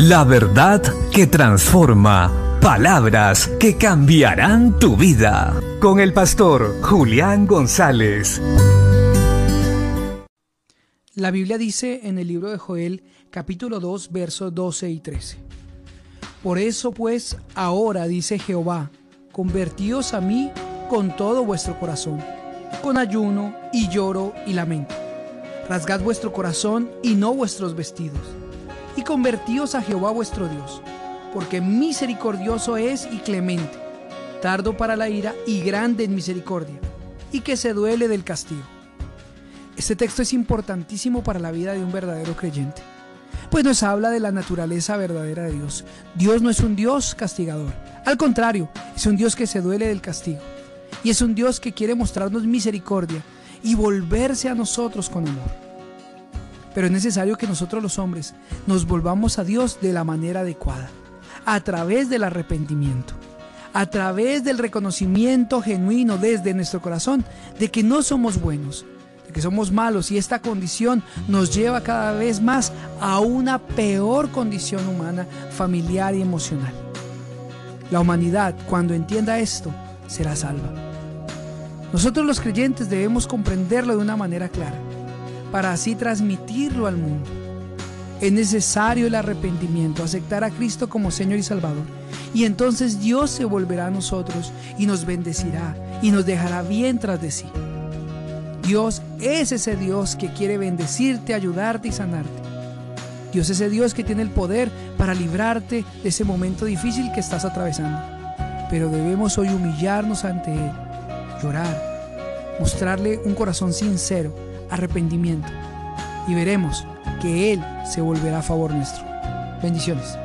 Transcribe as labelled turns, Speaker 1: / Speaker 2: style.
Speaker 1: La verdad que transforma. Palabras que cambiarán tu vida. Con el pastor Julián González.
Speaker 2: La Biblia dice en el libro de Joel capítulo 2 versos 12 y 13. Por eso pues ahora dice Jehová, convertíos a mí con todo vuestro corazón, con ayuno y lloro y lamento. Rasgad vuestro corazón y no vuestros vestidos, y convertíos a Jehová vuestro Dios, porque misericordioso es y clemente, tardo para la ira y grande en misericordia, y que se duele del castigo. Este texto es importantísimo para la vida de un verdadero creyente, pues nos habla de la naturaleza verdadera de Dios. Dios no es un Dios castigador, al contrario, es un Dios que se duele del castigo, y es un Dios que quiere mostrarnos misericordia y volverse a nosotros con amor. Pero es necesario que nosotros los hombres nos volvamos a Dios de la manera adecuada, a través del arrepentimiento, a través del reconocimiento genuino desde nuestro corazón de que no somos buenos, de que somos malos y esta condición nos lleva cada vez más a una peor condición humana, familiar y emocional. La humanidad, cuando entienda esto, será salva. Nosotros los creyentes debemos comprenderlo de una manera clara, para así transmitirlo al mundo. Es necesario el arrepentimiento, aceptar a Cristo como Señor y Salvador. Y entonces Dios se volverá a nosotros y nos bendecirá y nos dejará bien tras de sí. Dios es ese Dios que quiere bendecirte, ayudarte y sanarte. Dios es ese Dios que tiene el poder para librarte de ese momento difícil que estás atravesando. Pero debemos hoy humillarnos ante Él llorar, mostrarle un corazón sincero, arrepentimiento, y veremos que Él se volverá a favor nuestro. Bendiciones.